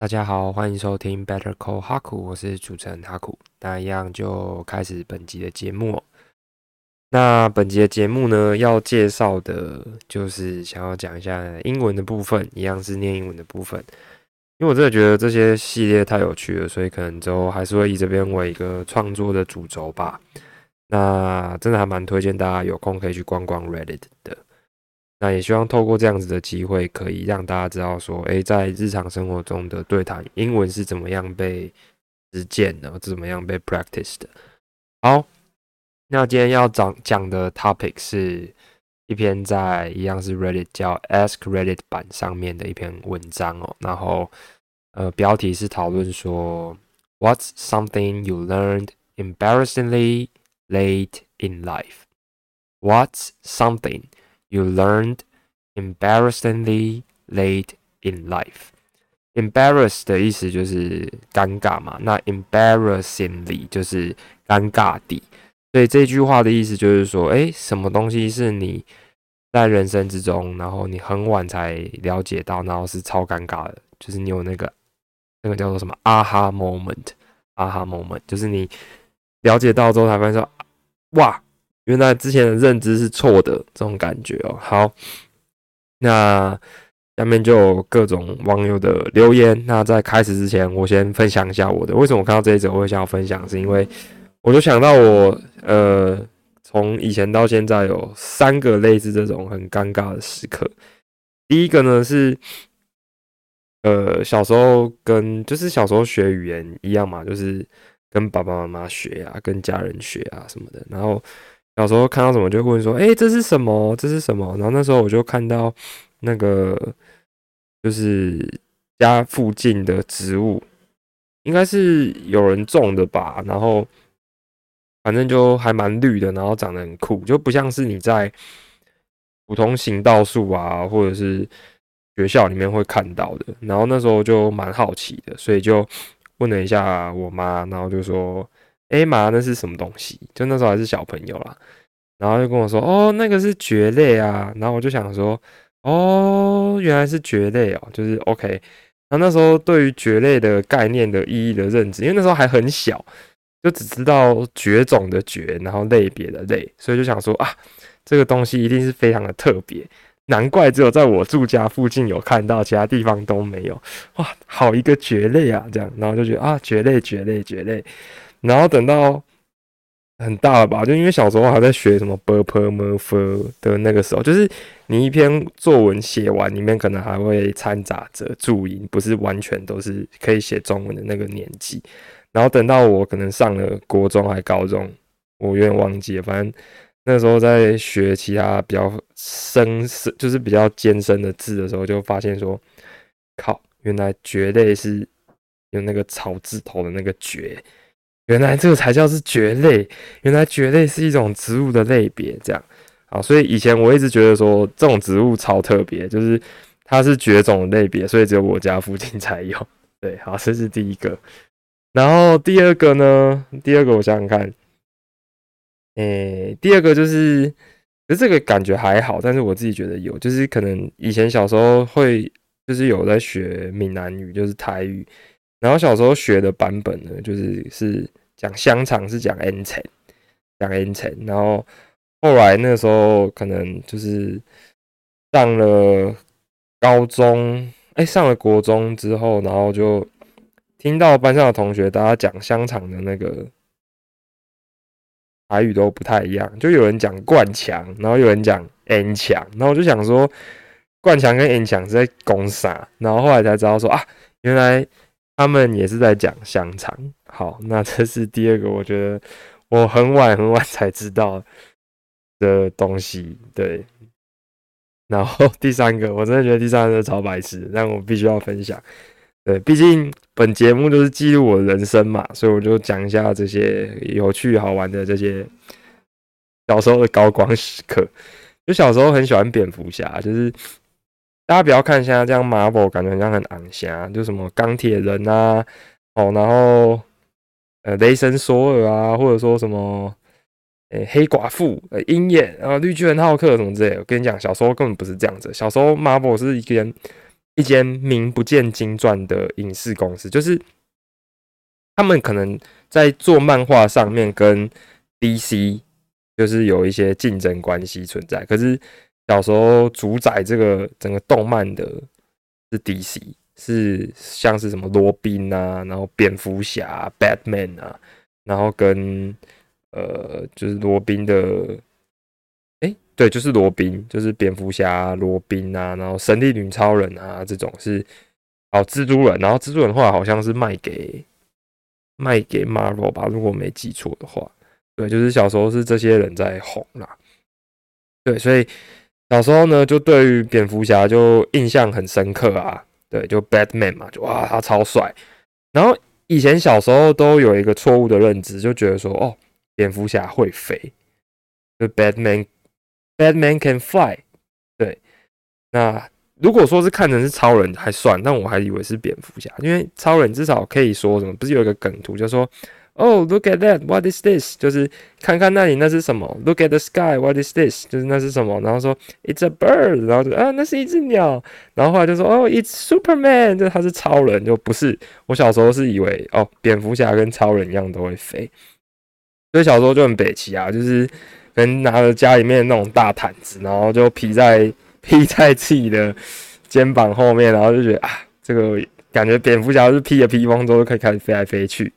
大家好，欢迎收听 Better Call Haku，，我是主持人哈库。那一样就开始本集的节目。那本集的节目呢，要介绍的就是想要讲一下英文的部分，一样是念英文的部分。因为我真的觉得这些系列太有趣了，所以可能之后还是会以这边为一个创作的主轴吧。那真的还蛮推荐大家有空可以去逛逛 Reddit 的。那也希望透过这样子的机会，可以让大家知道说，诶，在日常生活中的对谈英文是怎么样被实践的，怎么样被 practice 的。好，那今天要讲讲的 topic 是一篇在一样是 Reddit 叫 Ask Reddit 版上面的一篇文章哦。然后，呃，标题是讨论说，What's something you learned embarrassingly late in life？What's something You learned embarrassingly late in life. Embarrass 的意思就是尴尬嘛，那 embarrassingly 就是尴尬地。所以这句话的意思就是说，哎，什么东西是你在人生之中，然后你很晚才了解到，然后是超尴尬的，就是你有那个那个叫做什么 aha moment，aha moment，就是你了解到之后才发现说，哇。原来之前的认知是错的，这种感觉哦。好，那下面就有各种网友的留言。那在开始之前，我先分享一下我的。为什么我看到这一则我会想要分享？是因为我就想到我呃，从以前到现在有三个类似这种很尴尬的时刻。第一个呢是，呃，小时候跟就是小时候学语言一样嘛，就是跟爸爸妈妈学啊，跟家人学啊什么的，然后。小时候看到什么就问说：“哎，这是什么？这是什么？”然后那时候我就看到那个就是家附近的植物，应该是有人种的吧。然后反正就还蛮绿的，然后长得很酷，就不像是你在普通行道树啊，或者是学校里面会看到的。然后那时候就蛮好奇的，所以就问了一下我妈，然后就说。哎妈，那是什么东西？就那时候还是小朋友啦，然后就跟我说：“哦，那个是蕨类啊。”然后我就想说：“哦，原来是蕨类哦，就是 OK。”那那时候对于蕨类的概念的意义的认知，因为那时候还很小，就只知道蕨种的蕨，然后类别的类，所以就想说啊，这个东西一定是非常的特别，难怪只有在我住家附近有看到，其他地方都没有。哇，好一个蕨类啊！这样，然后就觉得啊，蕨类，蕨类，蕨类。然后等到很大了吧，就因为小时候还在学什么 b p m f 的那个时候，就是你一篇作文写完，里面可能还会掺杂着注音，不是完全都是可以写中文的那个年纪。然后等到我可能上了国中还高中，我有点忘记了，反正那时候在学其他比较深深，就是比较艰深的字的时候，就发现说，靠，原来蕨类是用那个草字头的那个蕨。原来这个才叫是蕨类，原来蕨类是一种植物的类别，这样啊，所以以前我一直觉得说这种植物超特别，就是它是绝种类别，所以只有我家附近才有。对，好，这是第一个。然后第二个呢？第二个我想想看，诶，第二个就是，其实这个感觉还好，但是我自己觉得有，就是可能以前小时候会，就是有在学闽南语，就是台语。然后小时候学的版本呢，就是是讲香肠是讲 n 层，讲 n 层。然后后来那时候可能就是上了高中，哎，上了国中之后，然后就听到班上的同学大家讲香肠的那个台语都不太一样，就有人讲灌墙，然后有人讲 n 墙，然后我就想说灌墙跟 n 墙是在攻啥？然后后来才知道说啊，原来。他们也是在讲香肠。好，那这是第二个，我觉得我很晚很晚才知道的东西。对，然后第三个，我真的觉得第三个超白痴，但我必须要分享。对，毕竟本节目就是记录我人生嘛，所以我就讲一下这些有趣好玩的这些小时候的高光时刻。就小时候很喜欢蝙蝠侠，就是。大家不要看现在这样，Marvel 感觉好像很昂香，就什么钢铁人啊，哦，然后呃雷神索尔啊，或者说什么诶黑寡妇、呃鹰眼啊、绿巨人浩克什么之类的。我跟你讲，小时候根本不是这样子，小时候 Marvel 是一间一间名不见经传的影视公司，就是他们可能在做漫画上面跟 DC 就是有一些竞争关系存在。可是小时候主宰这个整个动漫的是 DC，是像是什么罗宾啊，然后蝙蝠侠、Batman 啊，然后跟呃就是罗宾的。对，就是罗宾，就是蝙蝠侠罗宾啊，然后神力女超人啊，这种是哦，蜘蛛人，然后蜘蛛人话好像是卖给卖给 Marvel 吧，如果没记错的话，对，就是小时候是这些人在红啦，对，所以小时候呢，就对于蝙蝠侠就印象很深刻啊，对，就 Batman 嘛，就哇，他超帅，然后以前小时候都有一个错误的认知，就觉得说哦，蝙蝠侠会飞，就 Batman。Batman can fly，对。那如果说是看成是超人还算，但我还以为是蝙蝠侠，因为超人至少可以说什么？不是有一个梗图，就说哦，Look at that，What is this？就是看看那里那是什么？Look at the sky，What is this？就是那是什么？然后说 It's a bird，然后就啊，那是一只鸟。然后后来就说哦，It's Superman，就他是超人，就不是。我小时候是以为哦，蝙蝠侠跟超人一样都会飞，所以小时候就很北齐啊，就是。人拿着家里面那种大毯子，然后就披在 披在自己的肩膀后面，然后就觉得啊，这个感觉蝙蝠侠是披着披风之后可以开始飞来飞去，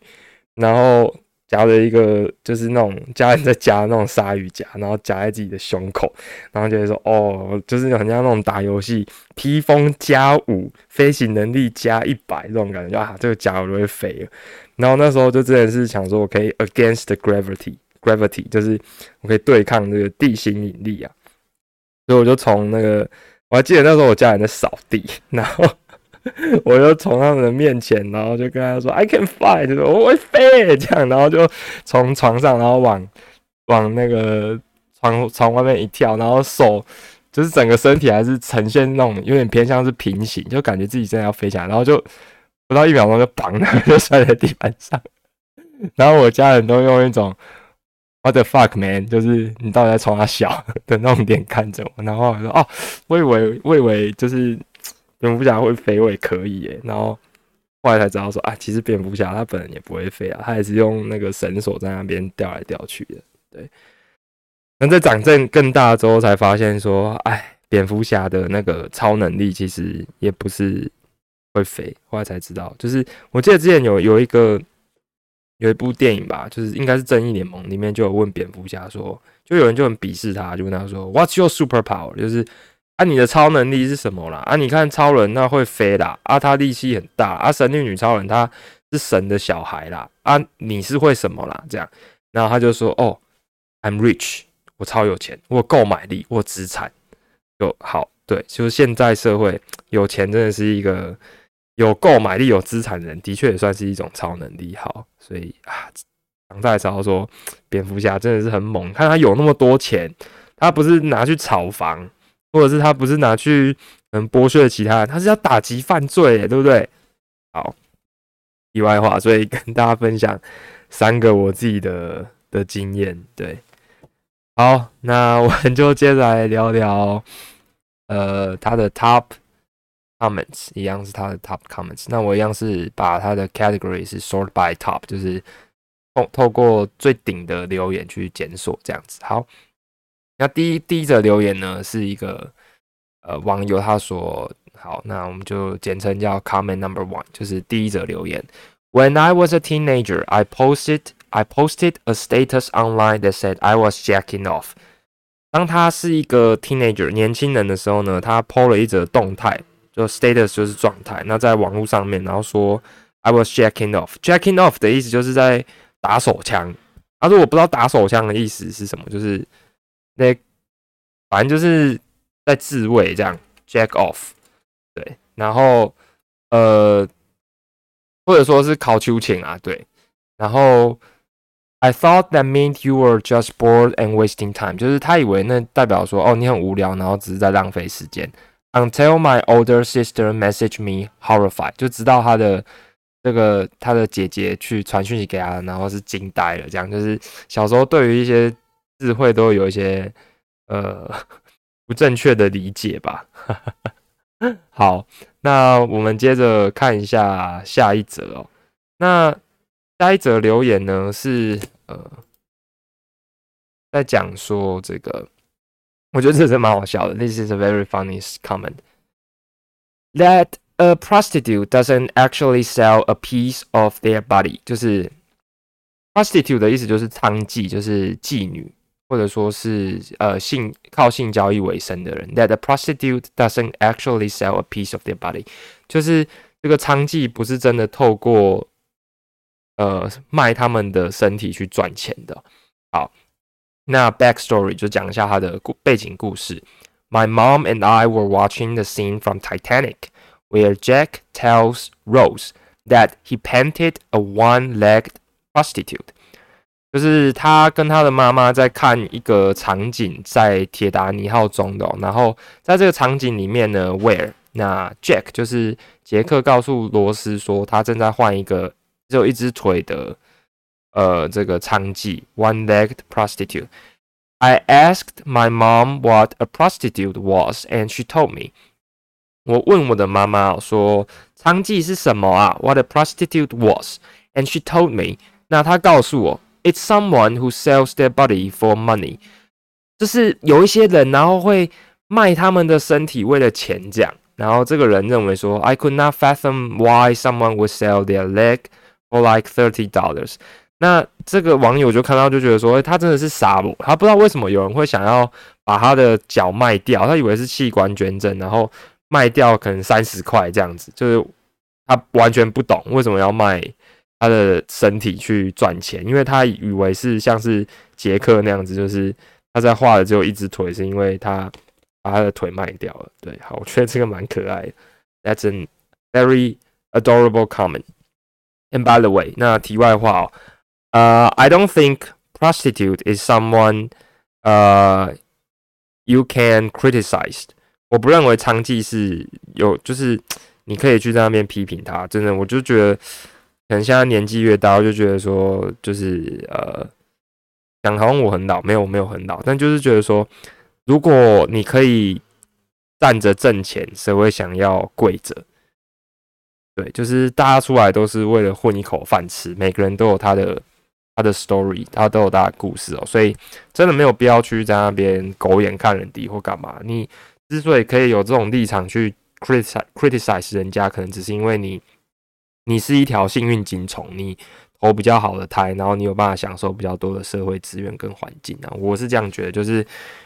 然后夹着一个就是那种家人在夹那种鲨鱼夹，然后夹在自己的胸口，然后就会说哦，就是很像那种打游戏，披风加五，飞行能力加一百这种感觉，啊，这个夹我就会飞了。然后那时候就真的是想说，我可以 against gravity。Gravity 就是我可以对抗这个地心引力啊，所以我就从那个我还记得那时候我家人在扫地，然后 我就从他们的面前，然后就跟他说 I can fly，就说我会飞这样，然后就从床上，然后往往那个床床外面一跳，然后手就是整个身体还是呈现那种有点偏向是平行，就感觉自己真的要飞起来，然后就不到一秒钟就绑了，就摔在地板上，然后我家人都用一种。What the fuck man？就是你到底在冲他笑的那种脸看着我，然后我说哦，我以为我以为就是蝙蝠侠会飞，我也可以耶。然后后来才知道说啊，其实蝙蝠侠他本人也不会飞啊，他也是用那个绳索在那边吊来吊去的。对。那在长阵更大之后，才发现说，哎，蝙蝠侠的那个超能力其实也不是会飞。后来才知道，就是我记得之前有有一个。有一部电影吧，就是应该是《正义联盟》里面就有问蝙蝠侠说，就有人就很鄙视他，就问他说，What's your super power？就是啊，你的超能力是什么啦？啊，你看超人那会飞啦，啊，他力气很大，啊，神力女超人她是神的小孩啦，啊，你是会什么啦？这样，然后他就说，哦，I'm rich，我超有钱，我购买力，我资产就好，对，就是现在社会有钱真的是一个。有购买力、有资产的人，的确也算是一种超能力。好，所以啊，长大才说，蝙蝠侠真的是很猛。看他有那么多钱，他不是拿去炒房，或者是他不是拿去嗯剥削其他人，他是要打击犯罪，对不对？好，题外话，所以跟大家分享三个我自己的的经验。对，好，那我们就接着来聊聊，呃，他的 top。comments 一样是他的 top comments，那我一样是把它的 category 是 sort by top，就是透透过最顶的留言去检索这样子。好，那第一第一则留言呢是一个呃网友他说，好，那我们就简称叫 comment number one，就是第一则留言。When I was a teenager, I posted I posted a status online that said I was jacking off。当他是一个 teenager 年轻人的时候呢，他 po 了一则动态。就 status 就是状态，那在网络上面，然后说 I was jacking off，jacking off 的意思就是在打手枪。他说我不知道打手枪的意思是什么，就是那反正就是在自慰这样 jack off，对，然后呃或者说是考秋情啊，对，然后 I thought that meant you were just bored and wasting time，就是他以为那代表说哦你很无聊，然后只是在浪费时间。Until my older sister messaged me horrified，就知道他的这个他的姐姐去传讯息给他，然后是惊呆了。这样就是小时候对于一些智慧都有一些呃不正确的理解吧。好，那我们接着看一下下一则哦。那下一则留言呢是呃，在讲说这个，我觉得这是蛮好笑的。This is a very funny comment that a prostitute doesn't actually sell a piece of their body，就是 prostitute 的意思就是娼妓，就是妓女。或者说是呃性靠性交易为生的人，that the prostitute doesn't actually sell a piece of their body，就是这个娼妓不是真的透过呃卖他们的身体去赚钱的。好，那 backstory 就讲一下他的故背景故事。My mom and I were watching the scene from Titanic where Jack tells Rose that he painted a one-legged prostitute. 就是他跟他的妈妈在看一个场景，在铁达尼号中的，然后在这个场景里面呢，Where 那 Jack 就是杰克告诉罗斯说，他正在换一个只有一只腿的呃这个娼妓，one-legged prostitute。I asked my mom what a prostitute was, and she told me。我问我的妈妈说，娼妓是什么啊？What a prostitute was, and she told me。那她告诉我。It's someone who sells their body for money，就是有一些人，然后会卖他们的身体为了钱这样。然后这个人认为说，I could not fathom why someone would sell their leg for like thirty dollars。那这个网友就看到就觉得说，他真的是傻？他不知道为什么有人会想要把他的脚卖掉，他以为是器官捐赠，然后卖掉可能三十块这样子，就是他完全不懂为什么要卖。他的身体去赚钱，因为他以为是像是杰克那样子，就是他在画的只有一只腿，是因为他把他的腿卖掉了。对，好，我觉得这个蛮可爱的。That's a very adorable comment. And by the way，那题外话哦，呃，I don't think prostitute is someone 呃 you can criticize。我不认为娼妓是有，就是你可以去在那边批评他。真的，我就觉得。可能现在年纪越大，我就觉得说，就是呃，讲好像我很老，没有没有很老，但就是觉得说，如果你可以站着挣钱，谁会想要跪着？对，就是大家出来都是为了混一口饭吃，每个人都有他的他的 story，他都有他的故事哦，所以真的没有必要去在那边狗眼看人低或干嘛。你之所以可以有这种立场去 criticize criticize 人家，可能只是因为你。你是一条幸运金虫，你投比较好的胎，然后你有办法享受比较多的社会资源跟环境啊。我是这样觉得，就是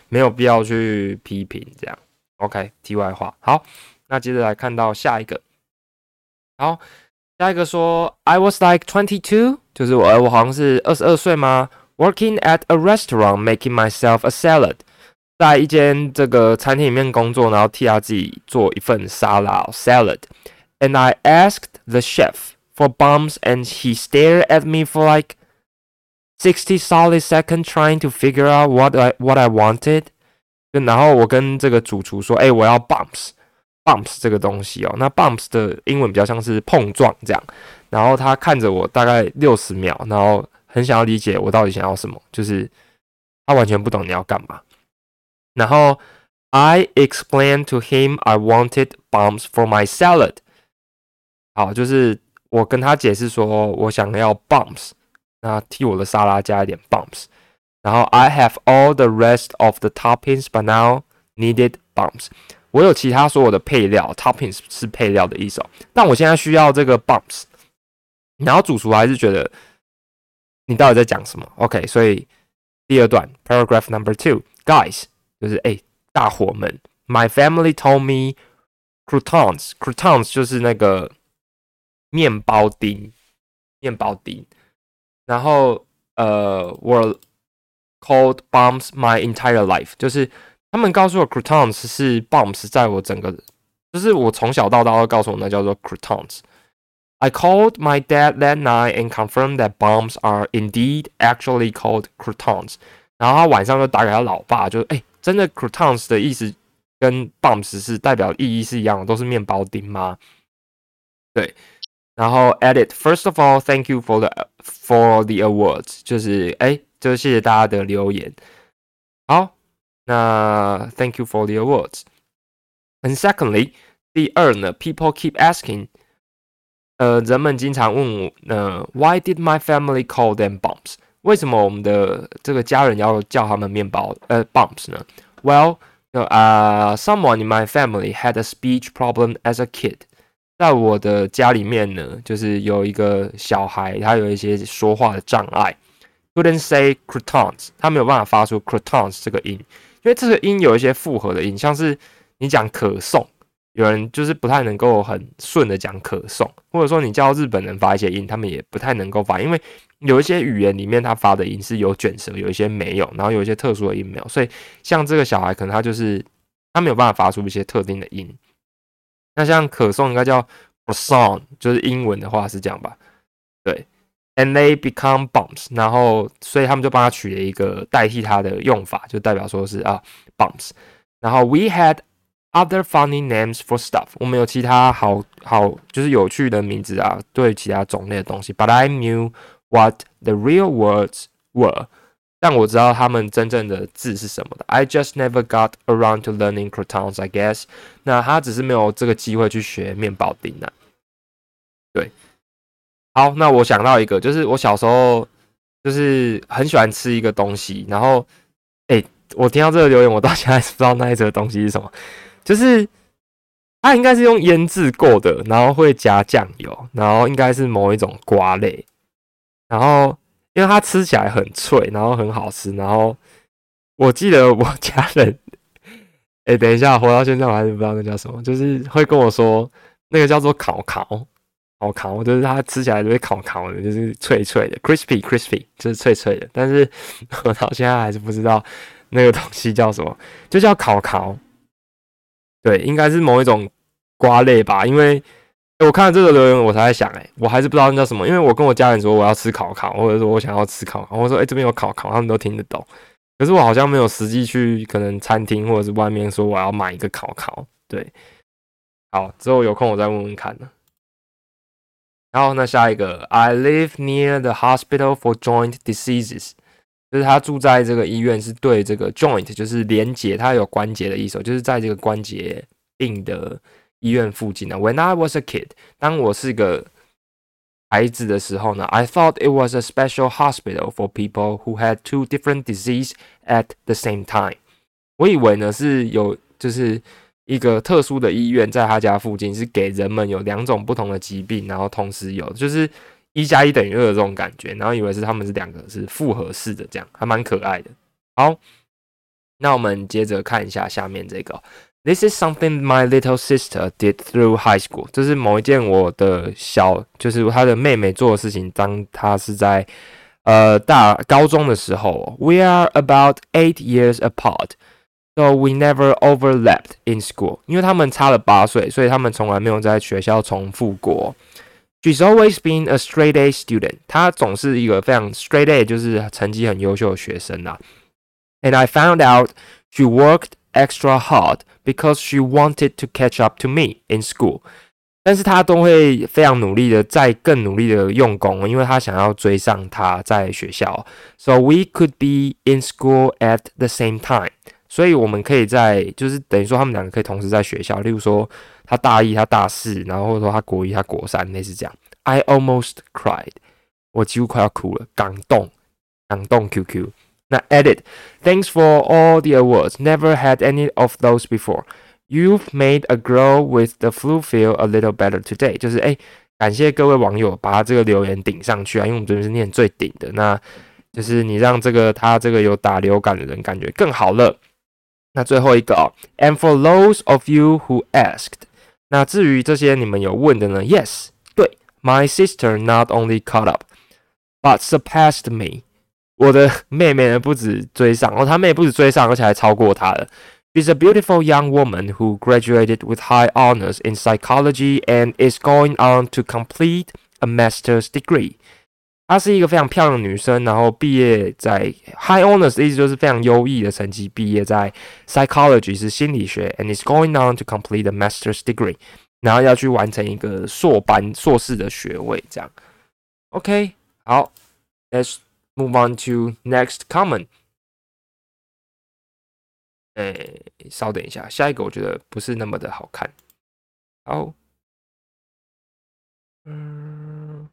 没有必要去批评这样。OK，题外话，好，那接着来看到下一个。好，下一个说，I was like twenty two，就是我我好像是二十二岁吗？Working at a restaurant, making myself a salad，在一间这个餐厅里面工作，然后替他自己做一份沙拉 salad。and I asked the chef for bumps, and he stared at me for like 60 solid seconds trying to figure out what I what I wanted。然后我跟这个主厨说：“哎，我要 bumps，bumps 这个东西哦。那 bumps 的英文比较像是碰撞这样。然后他看着我大概六十秒，然后很想要理解我到底想要什么，就是他完全不懂你要干嘛。然后 I explained to him I wanted bumps for my salad。 好，就是我跟他解释说，我想要 bumps，那替我的沙拉加一点 bumps。然后 I have all the rest of the toppings，but now needed bumps。我有其他所有的配料，toppings 是配料的意思哦。但我现在需要这个 bumps。然后主厨还是觉得你到底在讲什么？OK，所以第二段 paragraph number two，guys，就是哎，大伙们，my family told me croutons，croutons 就是那个。面包丁，面包丁，然后呃，were called bombs my entire life，就是他们告诉我 croutons 是 bombs，在我整个，就是我从小到大都告诉我那叫做 croutons。I called my dad that night and confirmed that bombs are indeed actually called croutons。然后他晚上就打给他老爸，就哎，真的 croutons 的意思跟 bombs 是代表意义是一样的，都是面包丁吗？对。然后 edit first of all thank you for the for the awards，就是哎，就是谢谢大家的留言。好，那 thank you for the awards。And secondly, 第二呢，people keep asking，呃，人们经常问我，呃，Why did my family call them bumps？为什么我们的这个家人要叫他们面包呃 bumps 呢？Well，呃，someone in my family had a speech problem as a kid。 在我的家里面呢，就是有一个小孩，他有一些说话的障碍，couldn't say croutons，他没有办法发出 croutons 这个音，因为这个音有一些复合的音，像是你讲可颂。有人就是不太能够很顺的讲可颂，或者说你叫日本人发一些音，他们也不太能够发，因为有一些语言里面他发的音是有卷舌，有一些没有，然后有一些特殊的音没有，所以像这个小孩可能他就是他没有办法发出一些特定的音。那像可颂应该叫 croissant，就是英文的话是这样吧？对，and they become bumps，然后所以他们就帮他取了一个代替它的用法，就代表说是啊 bumps，然后 we had。Other funny names for stuff，我们有其他好好就是有趣的名字啊，对其他种类的东西。But I knew what the real words were，但我知道他们真正的字是什么的。I just never got around to learning croutons, I guess。那他只是没有这个机会去学面包丁呢。对，好，那我想到一个，就是我小时候就是很喜欢吃一个东西，然后哎，我听到这个留言，我到现在不知道那一则东西是什么。就是它应该是用腌制过的，然后会加酱油，然后应该是某一种瓜类，然后因为它吃起来很脆，然后很好吃，然后我记得我家人，哎，等一下，活到现在我还是不知道那叫什么，就是会跟我说那个叫做烤烤烤烤，就是它吃起来就会烤烤的，就是脆脆的，crispy crispy，就是脆脆的，但是我到现在还是不知道那个东西叫什么，就叫烤烤。对，应该是某一种瓜类吧，因为我看到这个留言，我才在想，哎，我还是不知道那叫什么，因为我跟我家人说我要吃烤烤，或者说我想要吃烤烤，我说，哎，这边有烤烤，他们都听得懂，可是我好像没有实际去可能餐厅或者是外面说我要买一个烤烤，对，好，之后有空我再问问看呢。然后那下一个，I live near the hospital for joint diseases。就是他住在这个医院，是对这个 joint，就是连接，他有关节的意思，就是在这个关节病的医院附近呢。When I was a kid，当我是个孩子的时候呢，I thought it was a special hospital for people who had two different disease at the same time。我以为呢是有就是一个特殊的医院在他家附近，是给人们有两种不同的疾病，然后同时有就是。一加一等于二的这种感觉，然后以为是他们是两个是复合式的，这样还蛮可爱的。好，那我们接着看一下下面这个。This is something my little sister did through high school。这是某一件我的小，就是她的妹妹做的事情。当她是在呃大高中的时候，We are about eight years apart，so we never overlapped in school。因为他们差了八岁，所以他们从来没有在学校重复过。She's always been a straight A student. 她总是一个非常 straight A，就是成绩很优秀的学生呐。And I found out she worked extra hard because she wanted to catch up to me in school. 但是她都会非常努力的，再更努力的用功，因为她想要追上他在学校。So we could be in school at the same time. 所以我们可以在，就是等于说他们两个可以同时在学校。例如说，他大一，他大四，然后或者说他国一，他国三，类似这样。I almost cried，我几乎快要哭了，感动，感动 QQ。那 edit，thanks for all the awards，never had any of those before。You've made a girl with the flu feel a little better today。就是哎，感谢各位网友把这个留言顶上去啊，因为我们这边是念最顶的，那就是你让这个他这个有打流感的人感觉更好了。那最后一个哦，and for those of you who asked，那至于这些你们有问的呢？Yes，对，my sister not only caught up，but surpassed me。 我的妹妹呢不止追上，哦，她妹不止追上，而且还超过她了。She's a beautiful young woman who graduated with high honors in psychology and is going on to complete a master's degree. 她是一个非常漂亮的女生，然后毕业在 high honors 意思就是非常优异的成绩，毕业在 psychology 是心理学，and is going on to complete a master's degree，然后要去完成一个硕班硕士的学位，这样。OK，好，S move on to next comment。哎，稍等一下，下一个我觉得不是那么的好看。好，嗯，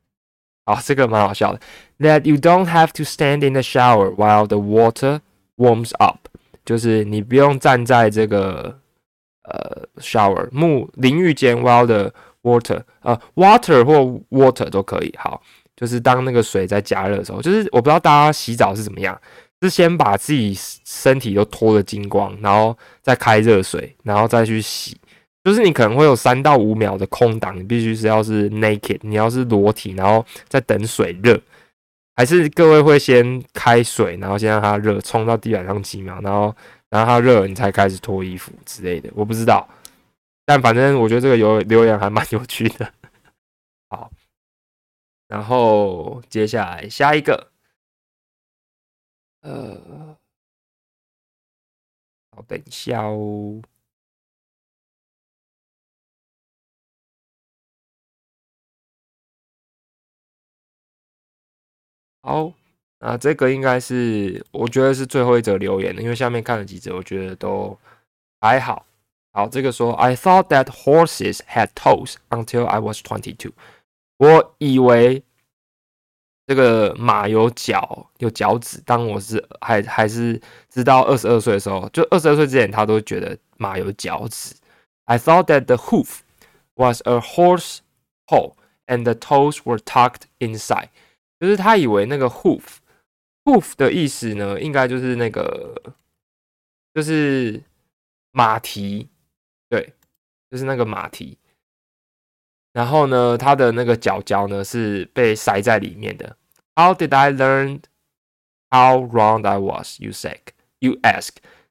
好，这个蛮好笑的。That you don't have to stand in the shower while the water warms up，就是你不用站在这个呃 shower 沐淋浴间 while the water 呃 water 或 water 都可以。好，就是当那个水在加热的时候，就是我不知道大家洗澡是怎么样，是先把自己身体都脱了精光，然后再开热水，然后再去洗。就是你可能会有三到五秒的空档，你必须是要是 naked，你要是裸体，然后再等水热，还是各位会先开水，然后先让它热，冲到地板上几秒，然后然后它热了，你才开始脱衣服之类的，我不知道，但反正我觉得这个有留言还蛮有趣的。好，然后接下来下一个，呃，好，等一下哦。好，那这个应该是我觉得是最后一则留言的，因为下面看了几则，我觉得都还好。好，这个说，I thought that horses had toes until I was twenty-two。我以为这个马有脚，有脚趾。当我是还还是直到二十二岁的时候，就二十二岁之前，他都觉得马有脚趾。I thought that the hoof was a horse hole and the toes were tucked inside。就是他以为那个 hoof，hoof 的意思呢，应该就是那个，就是马蹄，对，就是那个马蹄。然后呢，它的那个脚脚呢是被塞在里面的。How did I learn how wrong I was? You say, you ask.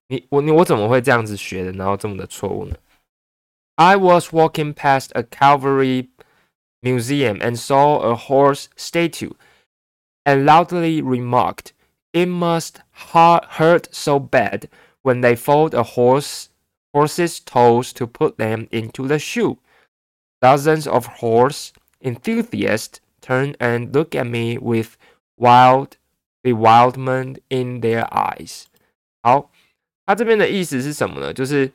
你我你我怎么会这样子学的？然后这么的错误呢？I was walking past a cavalry museum and saw a horse statue and loudly remarked, It must hurt so bad when they fold a horse horse's toes to put them into the shoe. Dozens of horse enthusiasts turn and look at me with wild bewilderment in their eyes. 好，他这边的意思是什么呢？就是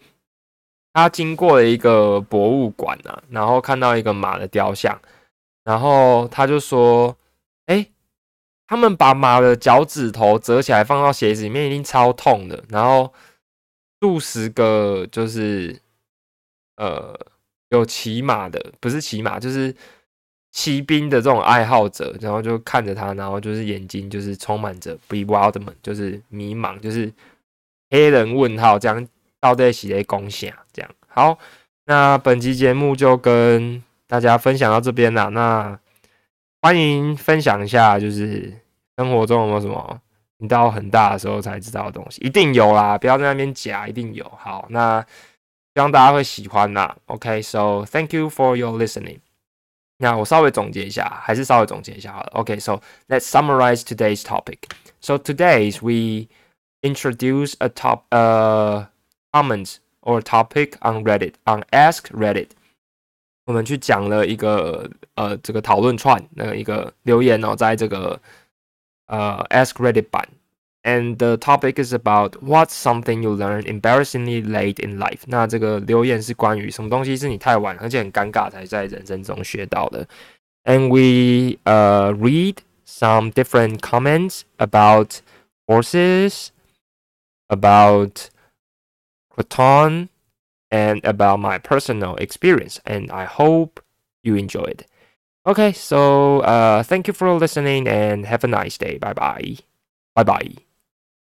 他经过了一个博物馆啊，然后看到一个马的雕像，然后他就说：“哎，他们把马的脚趾头折起来放到鞋子里面，一定超痛的。然后数十个就是呃有骑马的，不是骑马，就是骑兵的这种爱好者，然后就看着他，然后就是眼睛就是充满着 bewilderment，就是迷茫，就是黑人问号，这样到底是在恭喜啊？这样好，那本期节目就跟大家分享到这边了。那欢迎分享一下，就是生活中有没有什么你到很大的时候才知道的东西？一定有啦，不要在那边假，一定有。好，那希望大家会喜欢啦。OK，so thank you for your listening。那我稍微总结一下，还是稍微总结一下好了。OK，so let's summarize today's topic. So today's we introduce a top uh comment or topic on Reddit on Ask Reddit. 我们去讲了一个呃这个讨论串那一个留言哦，在这个呃 Ask Reddit 版 ，and the topic is about what's something you learn embarrassingly late in life。那这个留言是关于什么东西是你太晚而且很尴尬才在人生中学到的。And we uh read some different comments about horses, about Croton and about my personal experience. And I hope you enjoyed. Okay, so uh, thank you for listening and have a nice day. Bye bye. Bye bye.